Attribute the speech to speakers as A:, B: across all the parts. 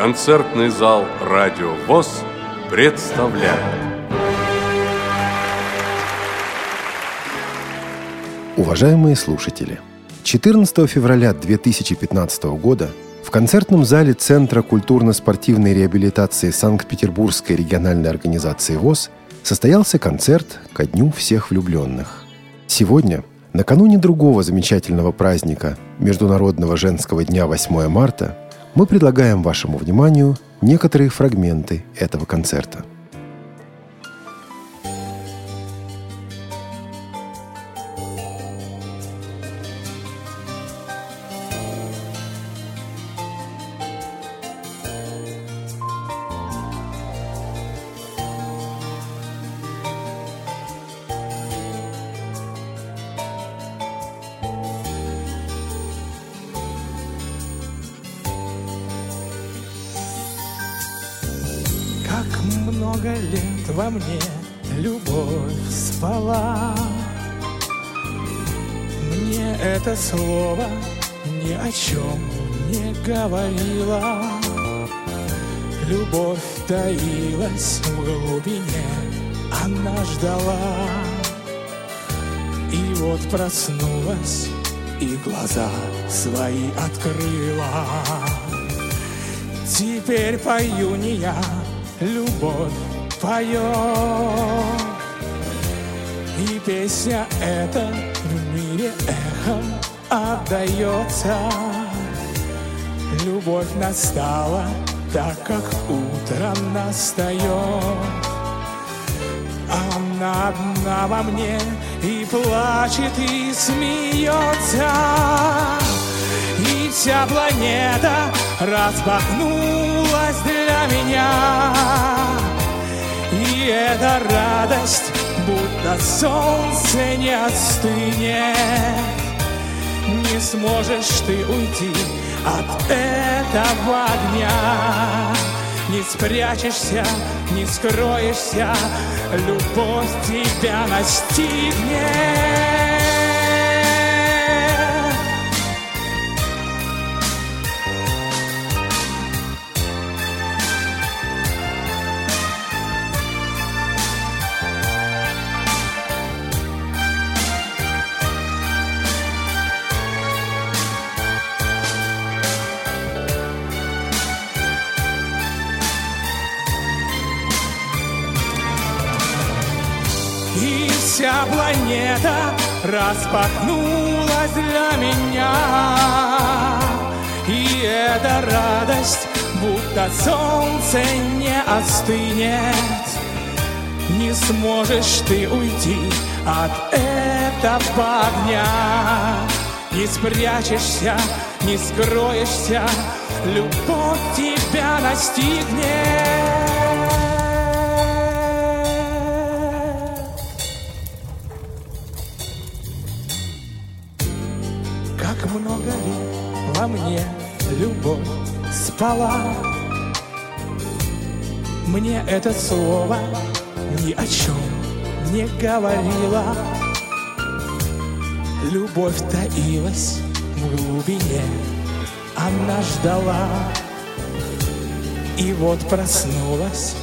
A: концертный зал «Радио ВОЗ» представляет.
B: Уважаемые слушатели, 14 февраля 2015 года в концертном зале Центра культурно-спортивной реабилитации Санкт-Петербургской региональной организации ВОЗ состоялся концерт ко Дню всех влюбленных. Сегодня, накануне другого замечательного праздника Международного женского дня 8 марта, мы предлагаем вашему вниманию некоторые фрагменты этого концерта.
C: Свои открыла. Теперь пою не я, любовь поет. И песня эта в мире эхом отдается. Любовь настала, так как утро настает. Она одна во мне и плачет, и смеется. Вся планета распахнулась для меня. И эта радость, будто солнце не остынет. Не сможешь ты уйти от этого огня. Не спрячешься, не скроешься, любовь тебя настигнет. Планета распахнулась для меня. И эта радость, будто солнце не остынет. Не сможешь ты уйти от этого огня. Не спрячешься, не скроешься, любовь тебя настигнет. Спала. Мне это слово ни о чем не говорило. Любовь таилась в глубине, она ждала. И вот проснулась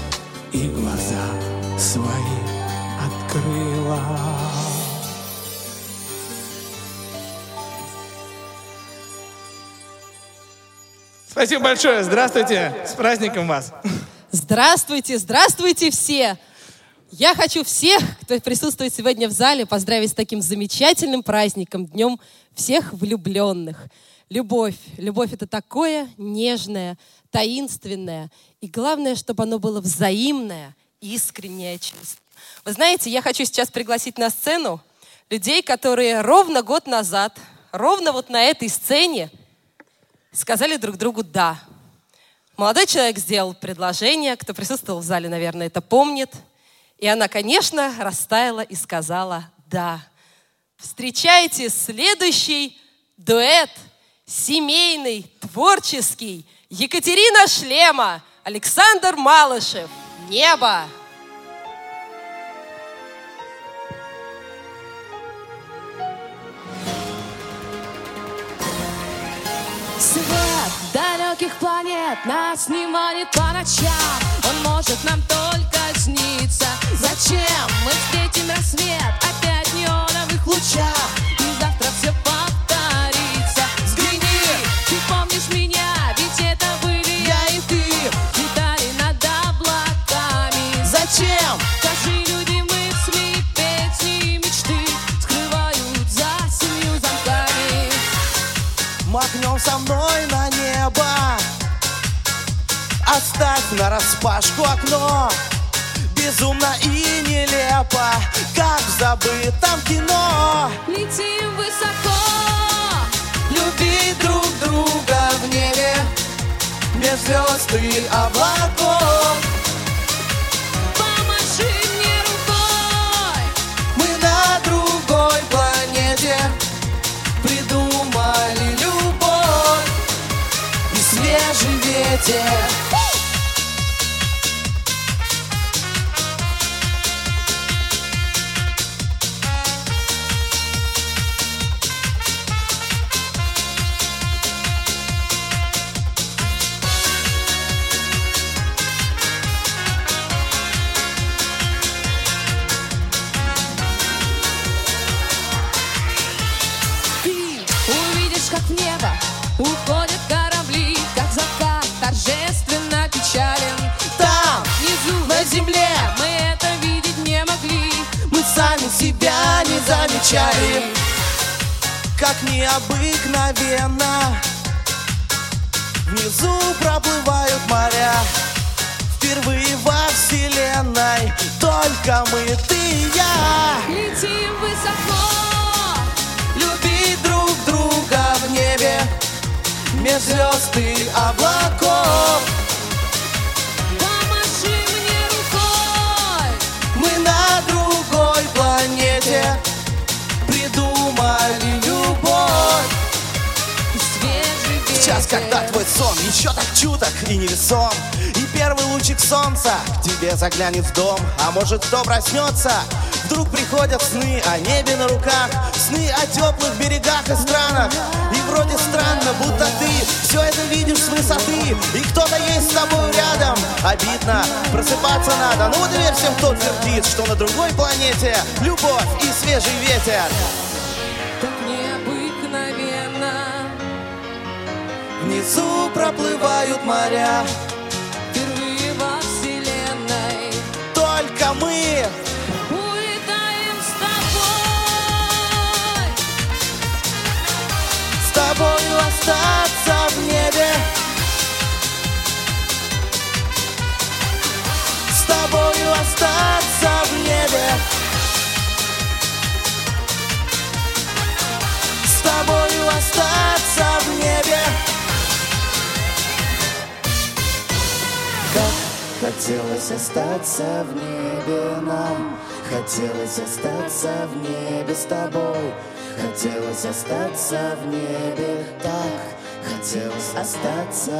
C: и глаза свои открыла. Спасибо большое. Здравствуйте. С праздником вас.
D: Здравствуйте, здравствуйте все. Я хочу всех, кто присутствует сегодня в зале, поздравить с таким замечательным праздником, Днем всех влюбленных. Любовь. Любовь — это такое нежное, таинственное. И главное, чтобы оно было взаимное, искреннее чувство. Вы знаете, я хочу сейчас пригласить на сцену людей, которые ровно год назад, ровно вот на этой сцене сказали друг другу «да». Молодой человек сделал предложение, кто присутствовал в зале, наверное, это помнит. И она, конечно, растаяла и сказала «да». Встречайте следующий дуэт, семейный, творческий. Екатерина Шлема, Александр Малышев. Небо.
E: Далек
F: далеких планет Нас не манит по ночам. Он может нам только сниться. Зачем мы встретим рассвет Опять в неоновых лучах? И завтра все повторится. Взгляни, ты помнишь меня Ведь это были я и ты. Летали над облаками.
G: Зачем?
F: Скажи,
G: Со мной на небо. Оставь на распашку окно. Безумно и нелепо Как в забытом кино.
F: Летим высоко.
G: Любить друг друга в небе Без звезд и облаков свежий замечали Как необыкновенно. Внизу проплывают моря Впервые во вселенной. Только мы, ты и я.
F: Летим высоко
G: Любить друг друга в небе Меж звезд и облаков Сейчас, когда твой сон еще так чуток и невесом И первый лучик солнца к тебе заглянет в дом. А может кто проснется? Вдруг приходят сны о небе на руках Сны о теплых берегах и странах. И вроде странно, будто ты все это видишь с высоты. И кто-то есть с тобой рядом. Обидно, просыпаться надо. Ну вот и верь всем, кто твердит Что на другой планете любовь и свежий ветер Внизу проплывают моря.
F: Впервые во вселенной.
G: Только мы
F: Улетаем с тобой.
G: С тобою остаться в небе. С тобою остаться в небе. С тобою остаться в небе хотелось остаться в небе нам. Хотелось остаться в небе с тобой. Хотелось остаться в небе так. Хотелось остаться.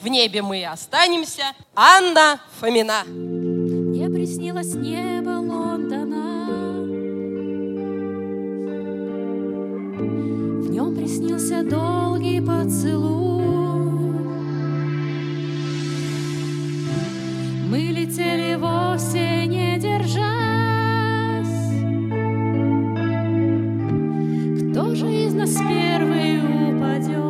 D: В небе мы и останемся. Анна Фомина.
F: Мне приснилось небо Лондона. В нем приснился долгий поцелуй Мы летели вовсе не держась Кто же из нас первый упадет?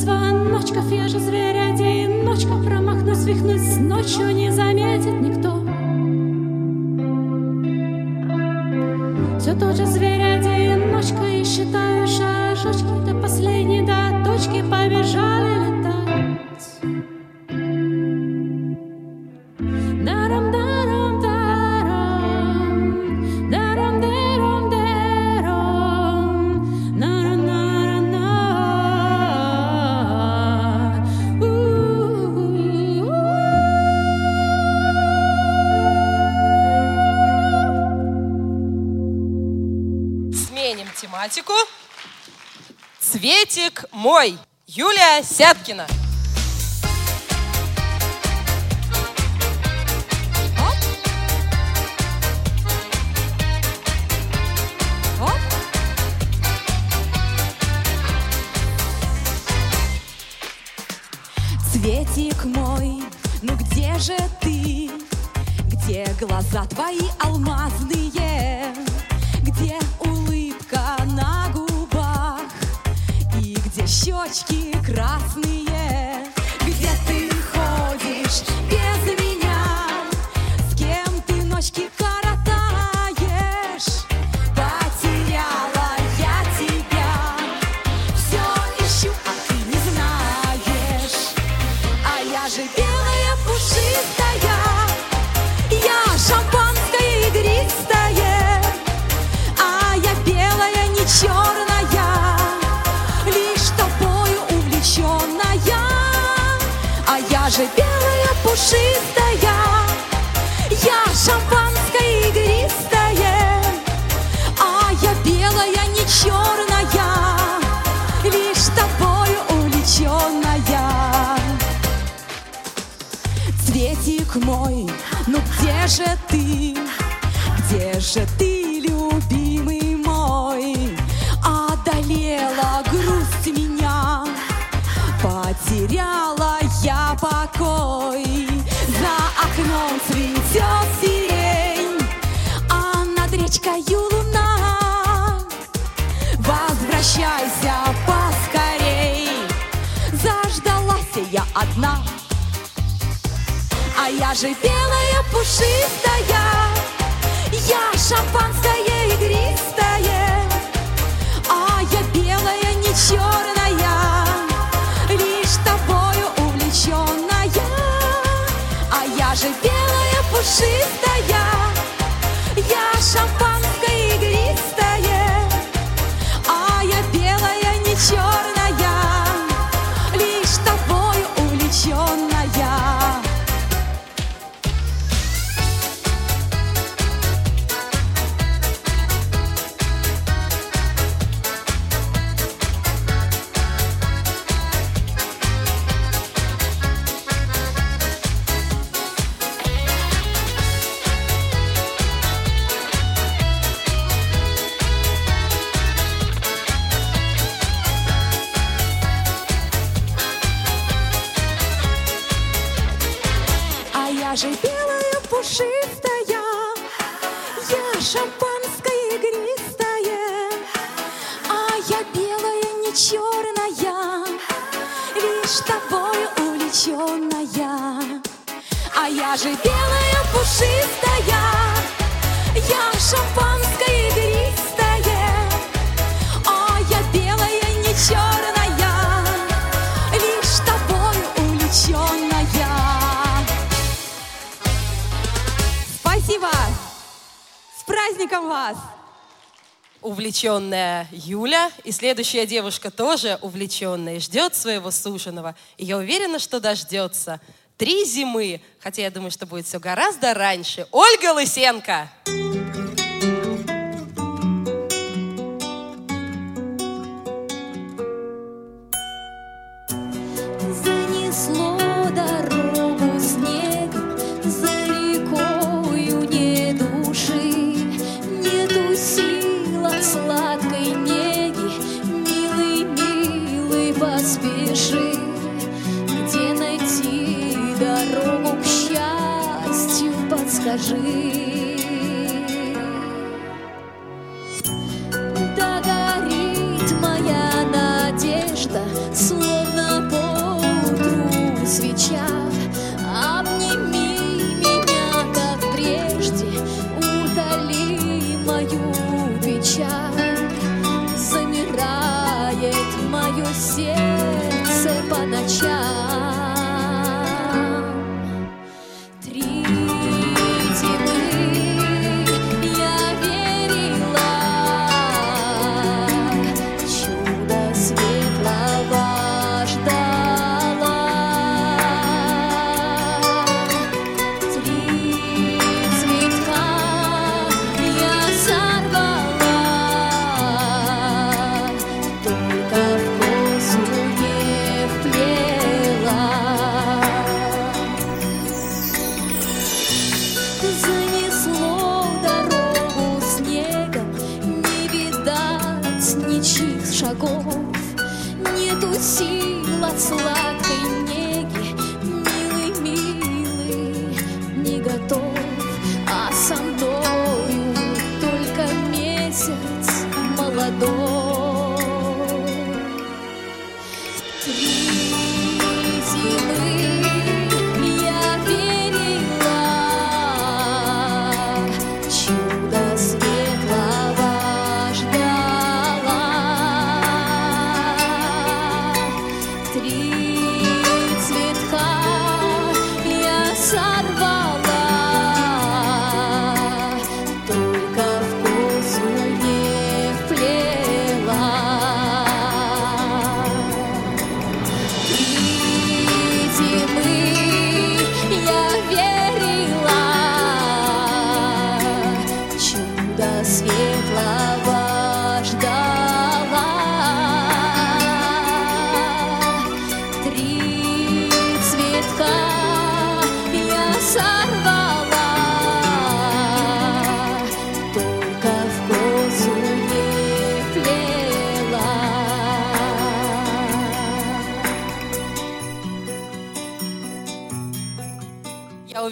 F: Таких вот звоночков я же зверь одиночка Промахнусь, свихнусь ночью не заметит никто. Все тот же зверь
D: Цветик мой. Юлия Сяткина.
H: Потеряла я покой. За окном цветет сирень А над речкою луна. Возвращайся поскорей. Заждалась я одна. А я же белая пушистая. Я шампанское игристое. А я белая, не черная пушистая я же белая пушистая, я шампанское игристое, а я белая не черная, лишь тобою увлеченная. А я же белая пушистая, праздником вас!
D: увлеченная Юля. И следующая девушка тоже увлеченная ждет своего суженого. И я уверена, что дождется. Три зимы, хотя я думаю, что будет все гораздо раньше. Ольга Лысенко.
F: Занесло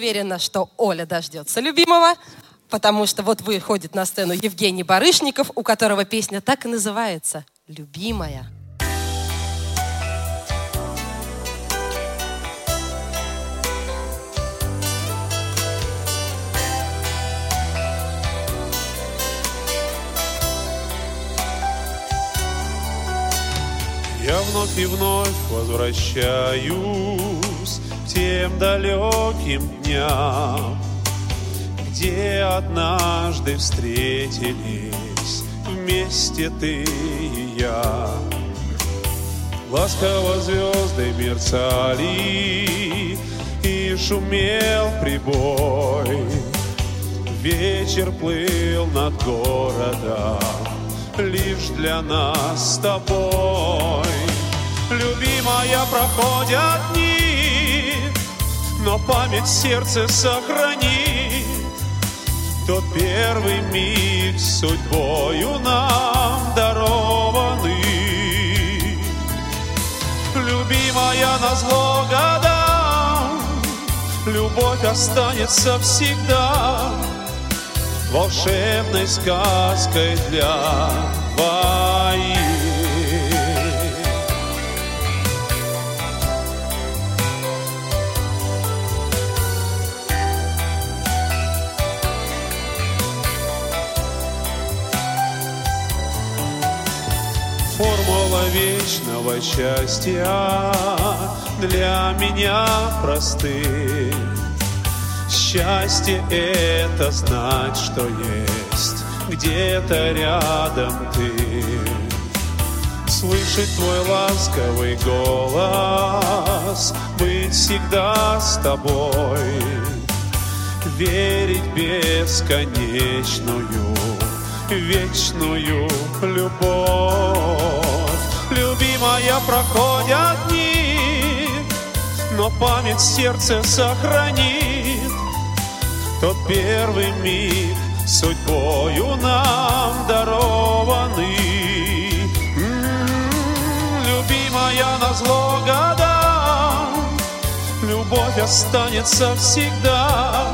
F: уверена, что Оля дождется любимого, потому что вот выходит на сцену Евгений Барышников, у которого песня так и называется «Любимая».
I: Я вновь и вновь возвращаюсь тем далеким дням, где однажды встретились вместе ты и я. Ласково звезды мерцали и шумел прибой. Вечер плыл над городом лишь для нас с тобой. Любимая, проходят дни, но память сердце сохранит тот первый миг судьбою нам дарованный. Любимая, на зло годам, любовь останется всегда волшебной сказкой для двоих. Формула вечного счастья для меня простых. Счастье это знать, что есть где-то рядом ты. Слышать твой ласковый голос, быть всегда с тобой, верить бесконечную, вечную любовь. Любимая, проходят дни, но память сердце сохранит тот первый миг судьбою нам дарованный. М, Любимая на зло годам, любовь останется всегда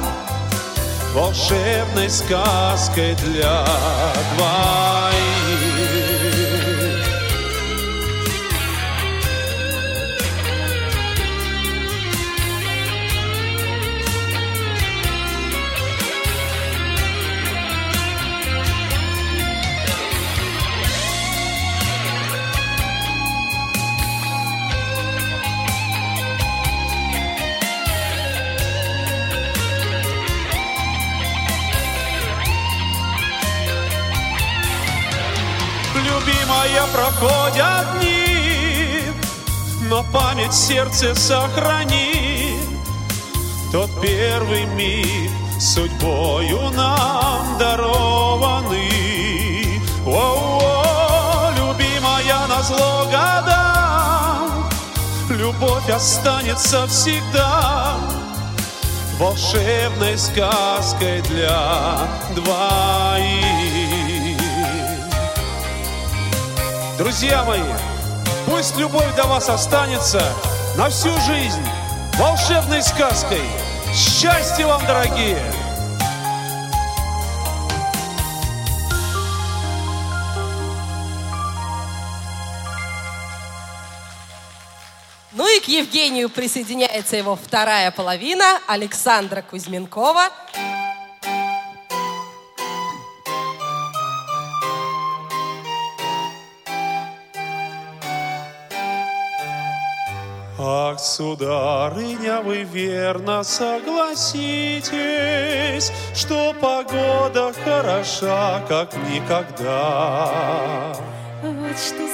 I: волшебной сказкой для двоих. Любимая, проходят дни, но память сердце сохрани. Тот первый миг судьбою нам дарованный. О, любимая, на зло годам, любовь останется всегда волшебной сказкой для двоих. Друзья мои, пусть любовь до вас останется на всю жизнь волшебной сказкой. Счастья вам, дорогие!
F: Ну и к Евгению присоединяется его вторая половина Александра Кузьменкова.
I: Сударыня, вы верно согласитесь, Что погода хороша, как никогда.
H: Вот что,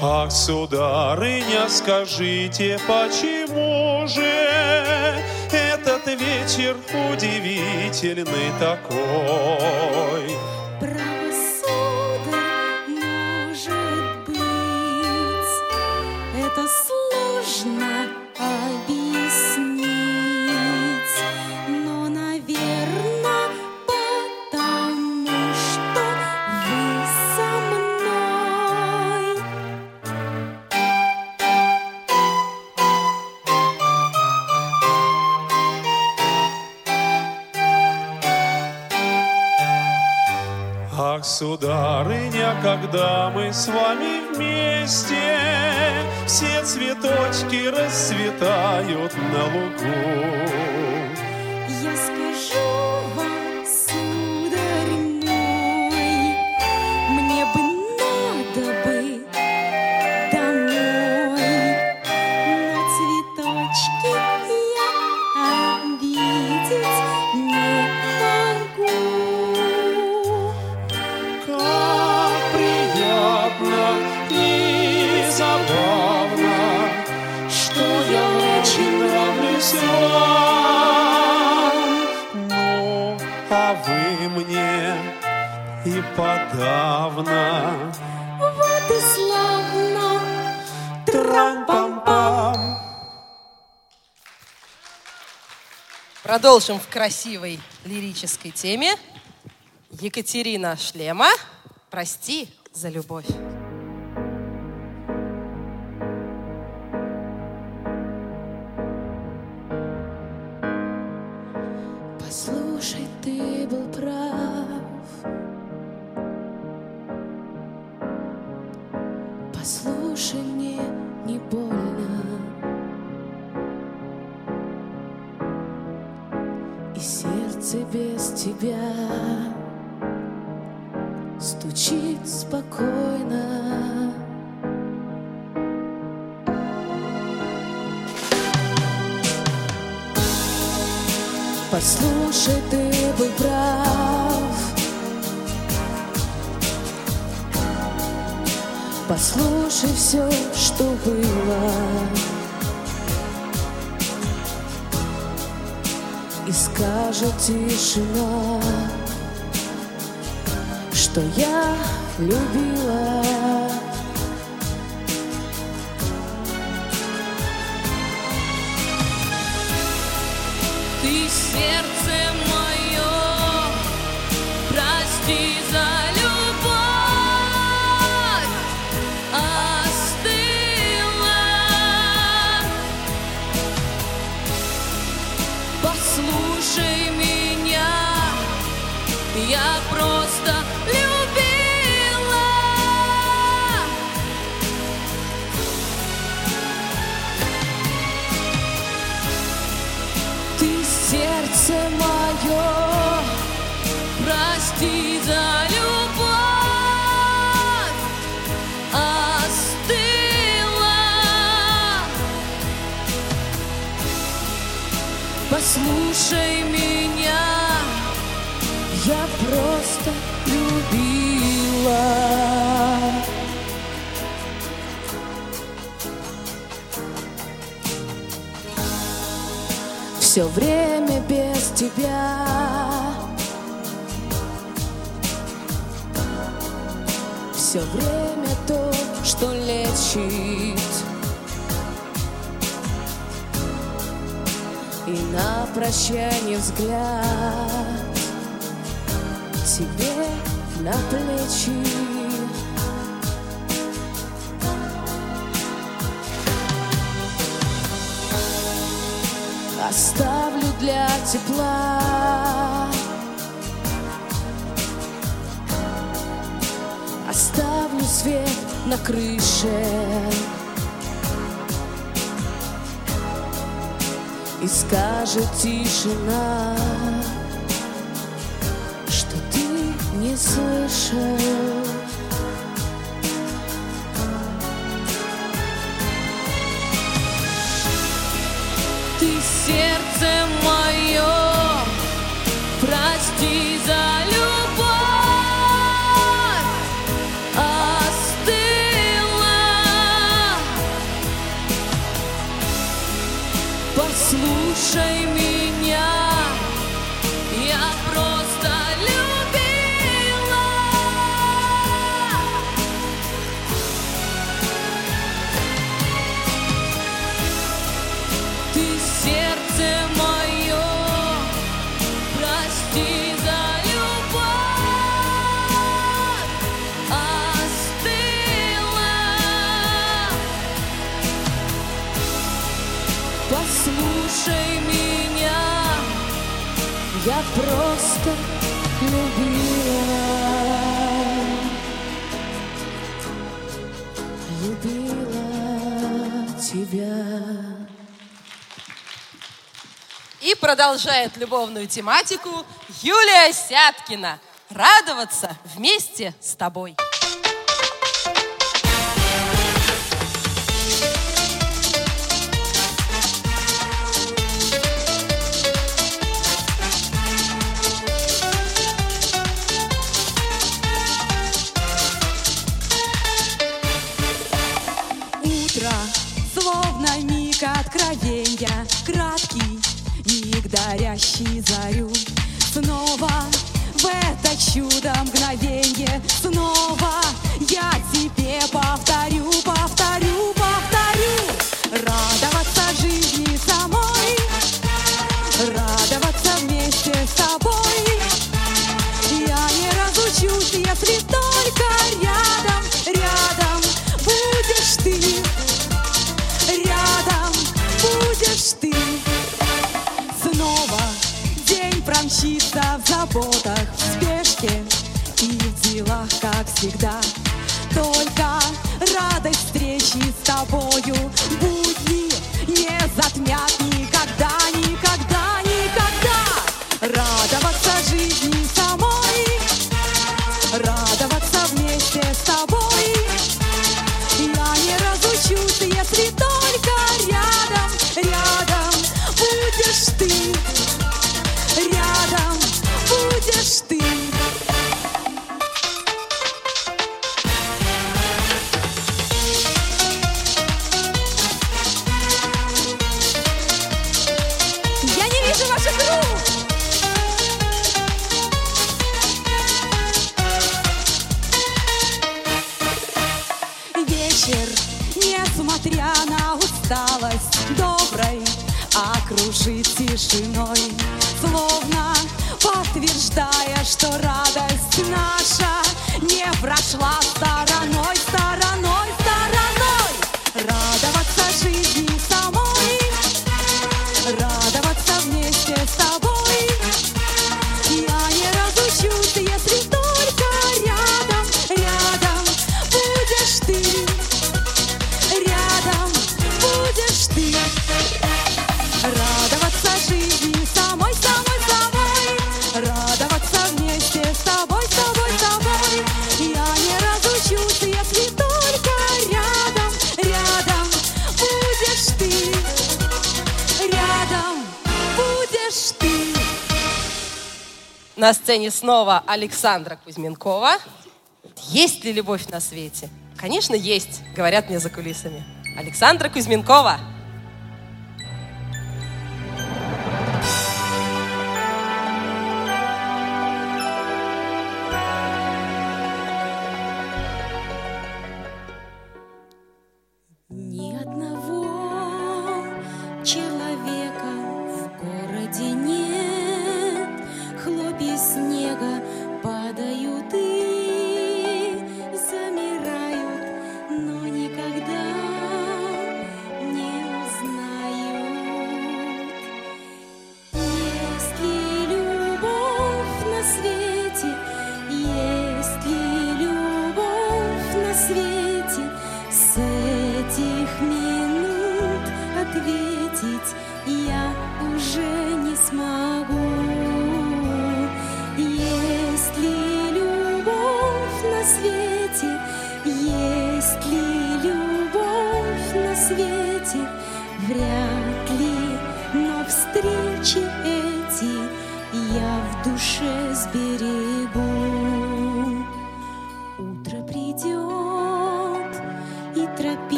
I: Ах, сударыня, скажите, почему же этот вечер удивительный такой?
H: Право, сударь, может быть, это сложно
I: Ах, сударыня, когда мы с вами вместе, Все цветочки расцветают на лугу.
F: Продолжим в красивой лирической теме. Екатерина Шлема «Прости за любовь».
H: Послушай, ты был прав. Послушай все, что было. И скажет тишина, что я любила.
E: Все время без тебя. Все время то, что лечит. И на прощание взгляд тебе на плечи. Оставлю для тепла. Оставлю свет на крыше. И скажет тишина Что ты не слышал прости
F: продолжает любовную тематику Юлия Сяткина. Радоваться вместе с тобой.
H: Дарящий зарю. Снова в это чудо мгновенье, снова я тебе повторю, несмотря на усталость, доброй окружит тишиной, словно подтверждая, что радость наша не прошла
F: На сцене снова Александра Кузьменкова. Есть ли любовь на свете? Конечно, есть, говорят мне за кулисами. Александра Кузьменкова.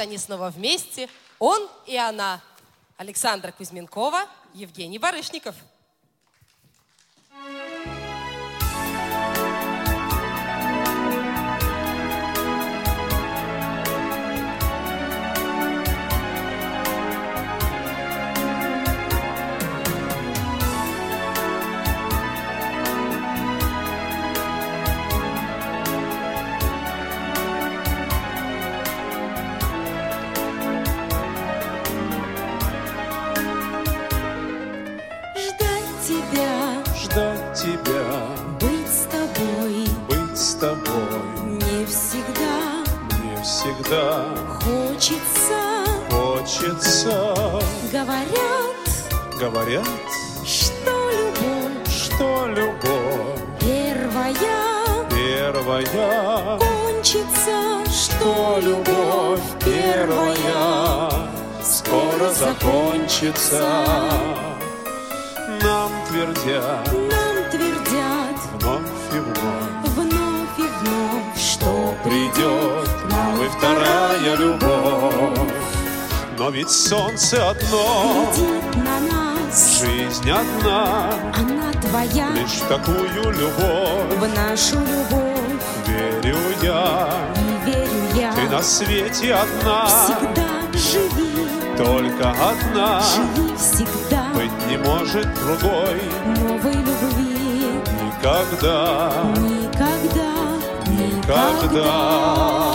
F: Они снова вместе. Он и она. Александра Кузьменкова, Евгений Барышников.
H: Всегда хочется.
I: хочется.
H: Говорят,
I: Говорят,
H: что любовь?
I: Что любовь?
H: Первая.
I: Первая,
H: кончится,
I: что любовь? первая. Скоро закончится. Нам твердят.
H: Нам твердят.
I: Вновь и вновь,
H: вновь и вновь, что
I: придет и вторая любовь. Но ведь солнце одно,
H: глядит на нас,
I: жизнь одна,
H: она твоя,
I: лишь такую любовь.
H: В нашу любовь.
I: Верю я.
H: верю я.
I: Ты на свете одна,
H: Всегда живи,
I: только одна,
H: живи всегда.
I: Быть не может другой.
H: Новой любви.
I: никогда,
H: Никогда,
I: никогда.
H: Облака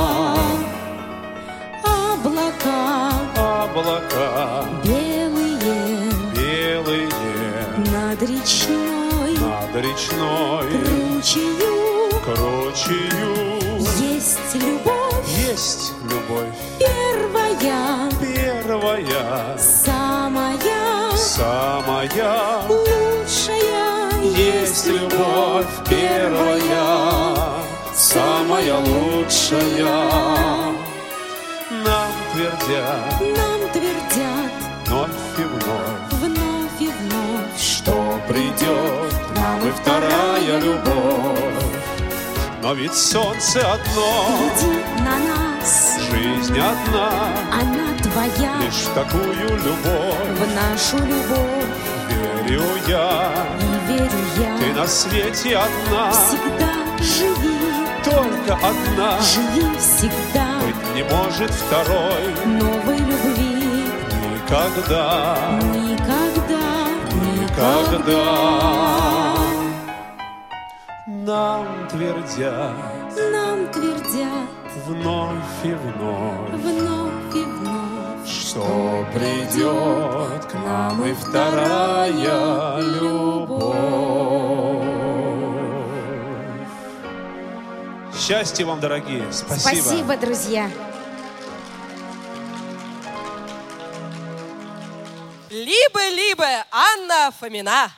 H: речной.
I: Над речной.
H: Ручью
I: кручею.
H: есть любовь.
I: Есть любовь.
H: Первая,
I: первая,
H: самая.
I: Самая.
H: лучшая.
I: Есть любовь. первая, самая лучшая. Нам твердят любовь. Но ведь солнце одно,
H: Гляди на нас,
I: жизнь одна,
H: она твоя,
I: лишь в такую любовь
H: в нашу любовь.
I: верю я.
H: И верю
I: Ты
H: я,
I: на свете одна,
H: всегда живи,
I: только одна.
H: живи всегда
I: Быть не может второй
H: новой любви.
I: никогда,
H: Никогда,
I: никогда. Нам твердят
H: Нам твердят
I: вновь и вновь,
H: вновь и вновь,
I: что придет к нам и вторая любовь. Счастья вам, дорогие. Спасибо.
H: Спасибо, друзья.
F: Либо-либо Анна Фомина.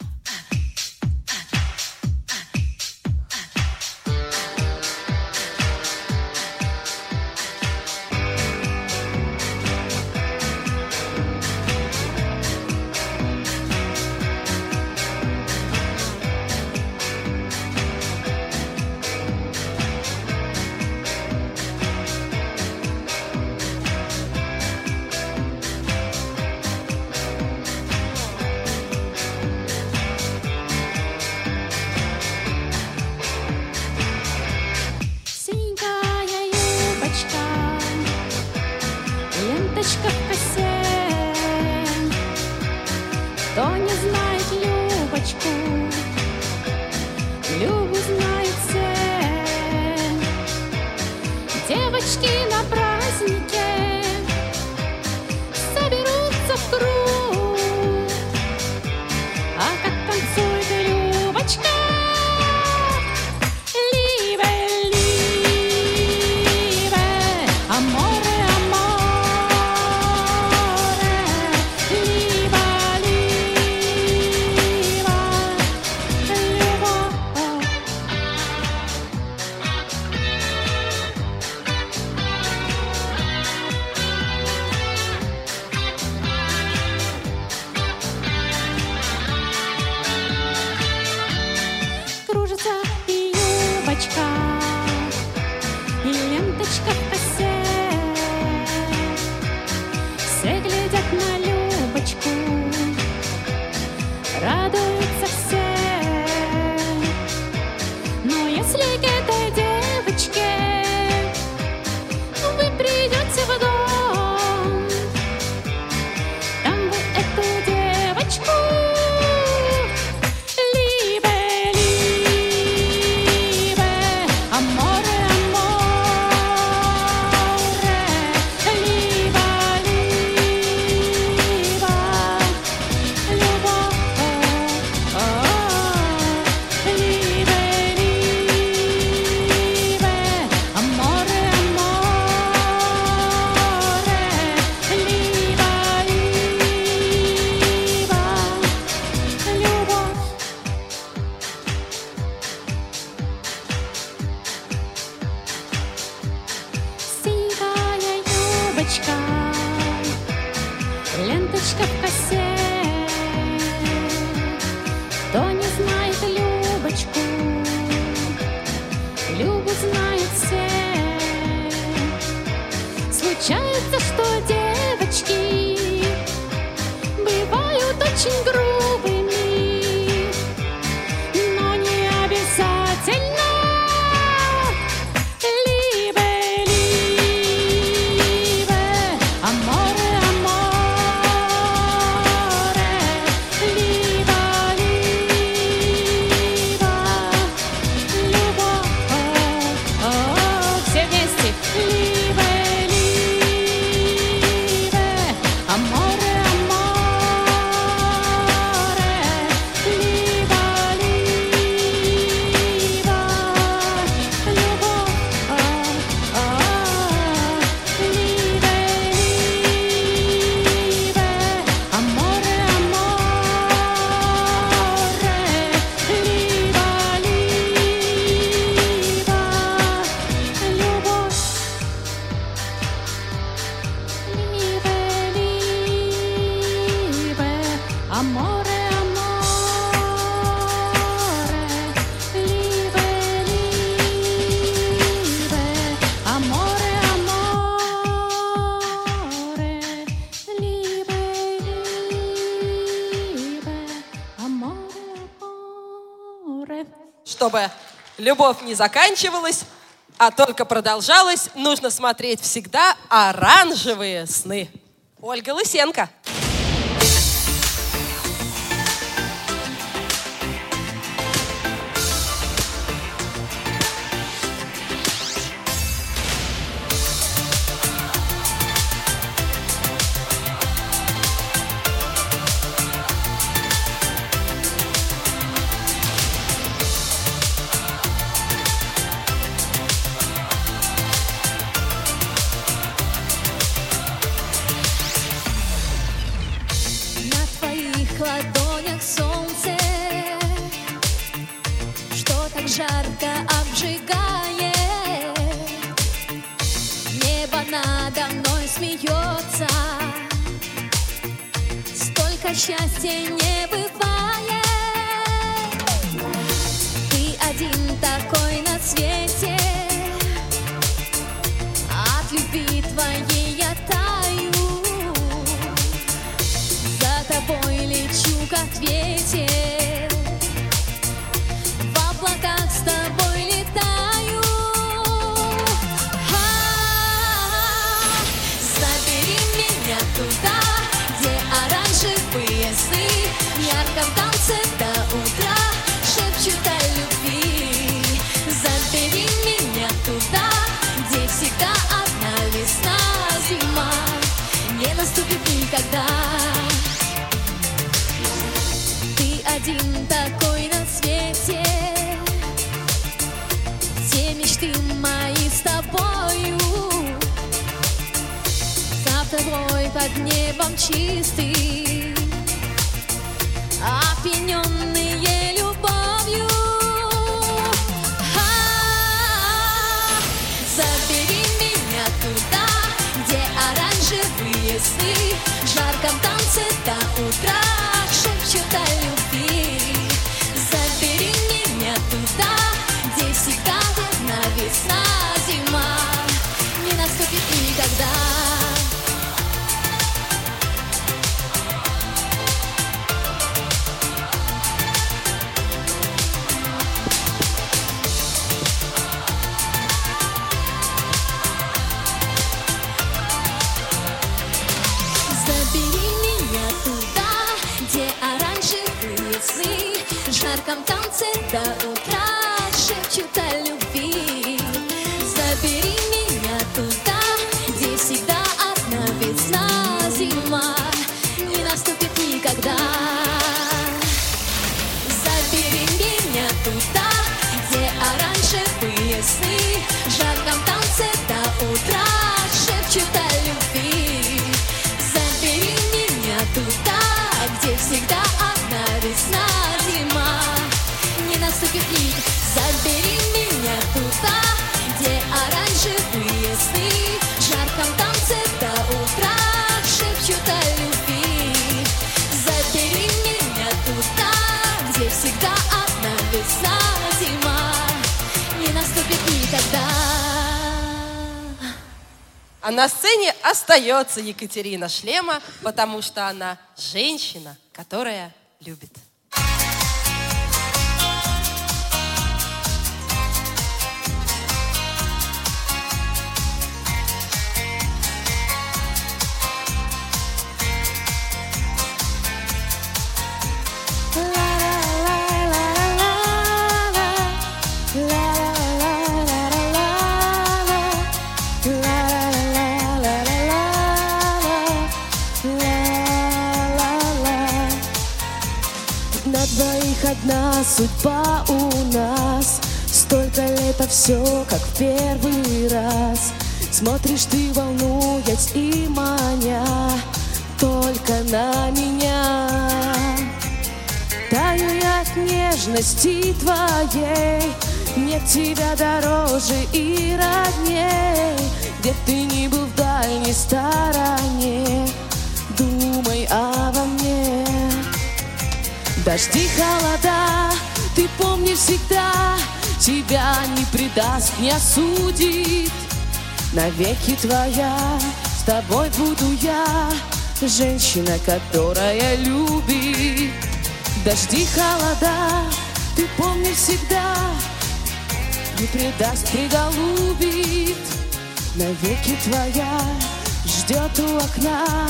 H: Любовь не
J: заканчивалась, а только продолжалась, нужно смотреть всегда оранжевые сны. Ольга Лысенко. Остается Екатерина Шлема, потому что она женщина, которая любит.
E: Судьба у нас. Столько лет, а все как в первый раз. Смотришь ты, волнуясь и маня. Только на меня. Таю я от нежности твоей. Нет тебя дороже и родней. Где ты ни был в дальней стороне. Думай обо мне Дожди, холода, ты помни всегда Тебя не предаст, не осудит Навеки твоя, с тобой буду я Женщина, которая любит Дожди, холода, ты помни всегда, не предаст, приголубит. Навеки твоя ждет у окна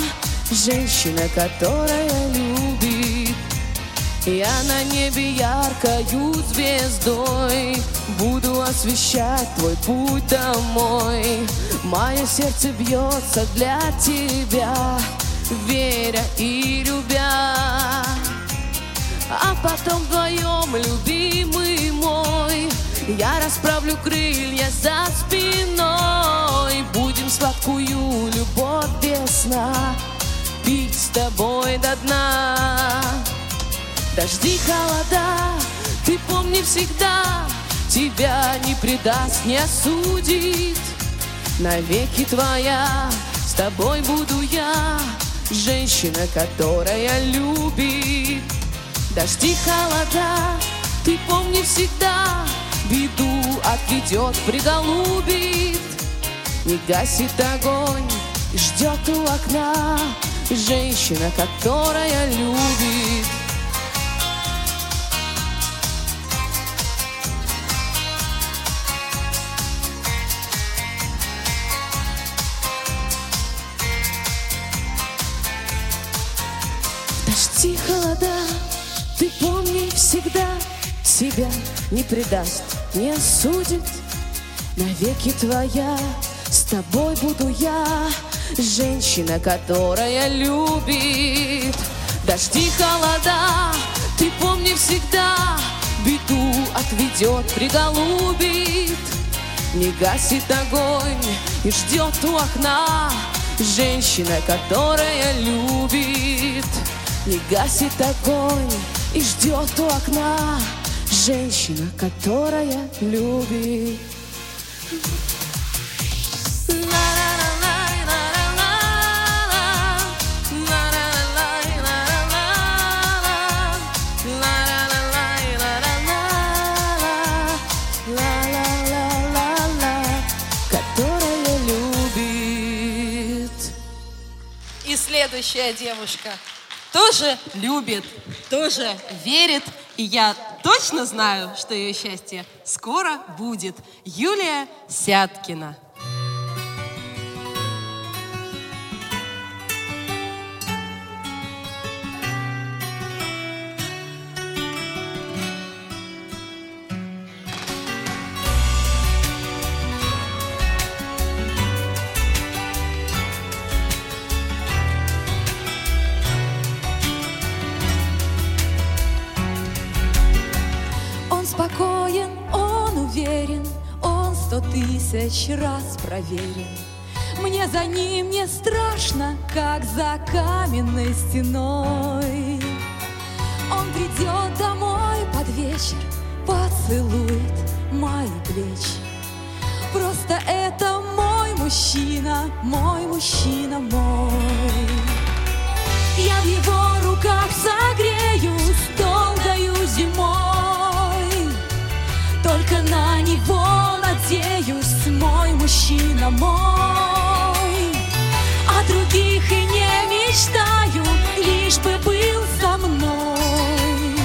E: женщина, которая любит. Я на небе яркою звездой? Буду освещать твой путь домой. Мое сердце бьется для тебя Веря и любя. А потом вдвоем, любимый мой Я расправлю крылья за спиной. Будем сладкую любовь без сна Пить с тобой до дна Дожди, холода, ты помни всегда, Тебя не предаст, не осудит. Навеки твоя, с тобой буду я, Женщина, которая любит. Дожди, холода, ты помни всегда, Беду отведет, приголубит. Не гасит огонь ждет у окна Женщина, которая любит. Тебя не предаст, не осудит. Навеки твоя, с тобой буду я, Женщина, которая любит. Дожди, холода, ты помни всегда, Беду отведет, приголубит. Не гасит огонь и ждет у окна Женщина, которая любит Не гасит огонь и ждет у окна Женщина, которая любит
F: И следующая девушка тоже любит, тоже верит. И я точно знаю, что ее счастье скоро будет. Юлия Сяткина.
H: Тысяч раз проверен. Мне за ним не страшно, как за каменной стеной. Он придет домой под вечер, поцелует мои плечи. Просто это мой мужчина, мой мужчина мой. Я в его мужчина мой. О других и не мечтаю, лишь бы был со мной.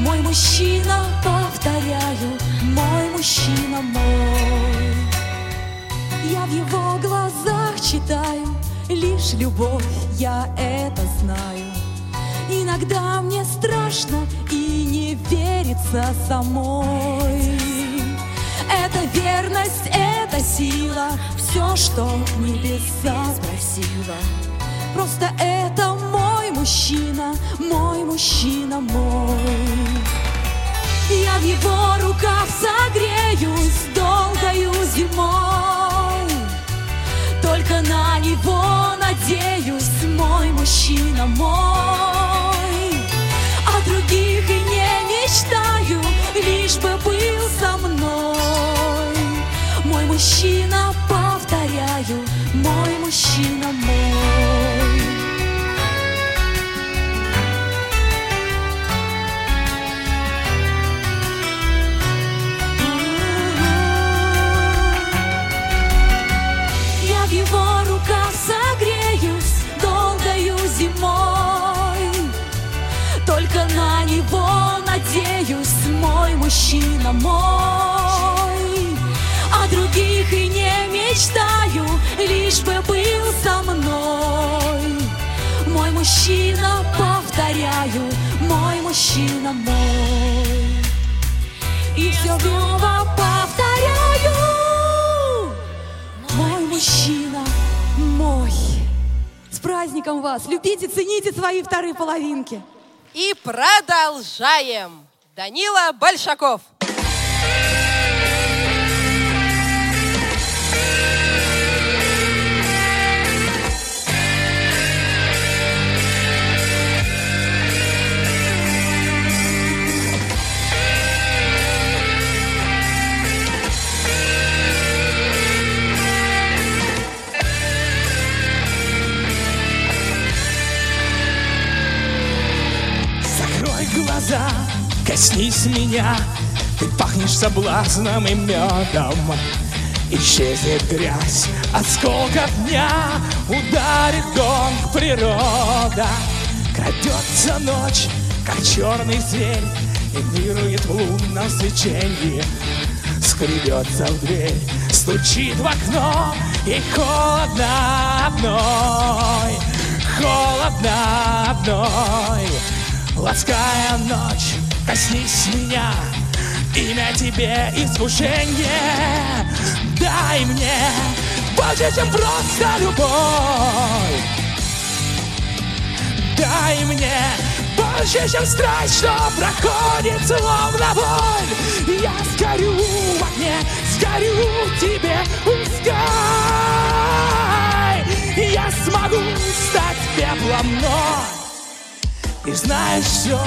H: Мой мужчина, повторяю, мой мужчина мой. Я в его глазах читаю лишь любовь, я это знаю. Иногда мне страшно и не верится самой. Это верность, это сила, все, что небеса спросила. Просто это мой мужчина, мой мужчина мой. Я в его руках согреюсь долгою зимой. Только на него надеюсь, мой мужчина мой. Мужчина мой. Я в его руках согреюсь долгою зимой. Только на него надеюсь, мой мужчина мой. О других и не мечтаю, лишь бы со мной. Мой мужчина, повторяю, мой мужчина мой. И все снова повторяю, мой мужчина мой. С праздником вас! Любите, цените свои вторые половинки.
F: И продолжаем. Данила Большаков.
C: Коснись меня Ты пахнешь соблазном и медом. Исчезнет грязь, осколков дня Ударит гонг природа. Крадется ночь, как черный зверь И вирует в лунном свечении. Скребется в дверь, стучит в окно И холодно одной Холодно одной. Лаская ночь, коснись меня Имя тебе искушение. Дай мне больше, чем просто любовь. Дай мне больше, чем страсть, что проходит словно боль. Я сгорю в огне, сгорю в тебе, пускай Я смогу стать пеплом, но и знаешь все,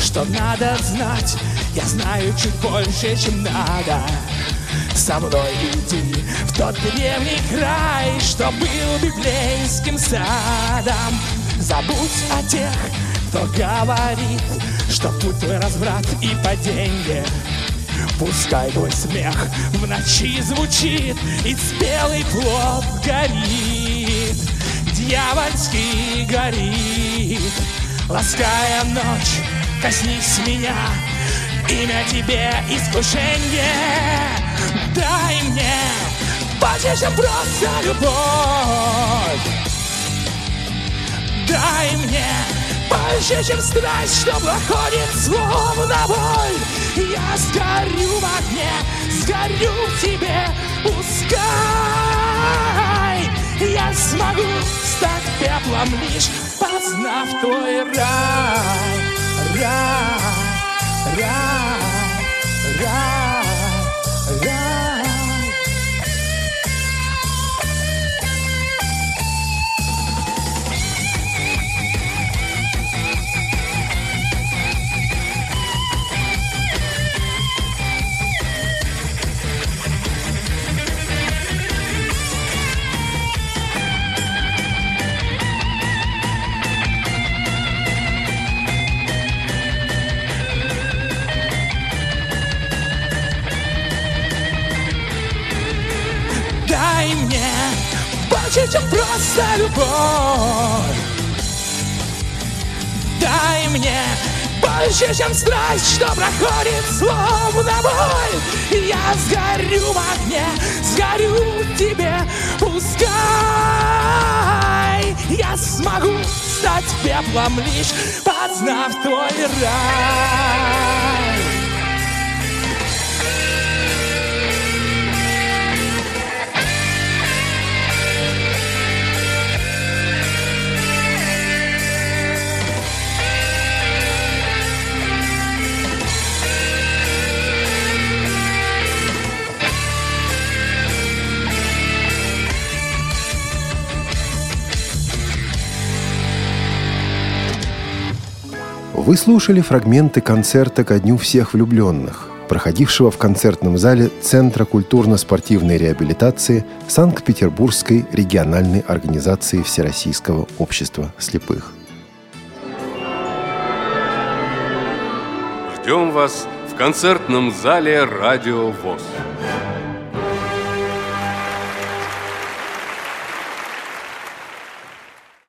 C: что надо знать? Я знаю чуть больше, чем надо. Со мной иди в тот древний край Что был библейским садом. Забудь о тех, кто говорит Что путь твой разврат и падение. Пускай твой смех в ночи звучит И спелый плод горит. Дьявольский горит Лаская ночь, коснись меня. Имя тебе искушение. Дай мне больше, чем просто любовь. Дай мне больше, чем страсть, что проходит словно боль. Я сгорю в огне, сгорю в тебе, пускай. Я смогу стать пеплом лишь познав твой рай Рай, рай, любовь. Дай мне больше, чем страсть, что проходит словно боль. Я сгорю в огне, сгорю тебе, пускай Я смогу стать пеплом лишь познав твой рай
B: Вы слушали фрагменты концерта ко Дню всех влюбленных, проходившего в концертном зале Центра культурно-спортивной реабилитации Санкт-Петербургской региональной организации Всероссийского общества слепых.
A: Ждем вас в концертном зале «Радио ВОЗ».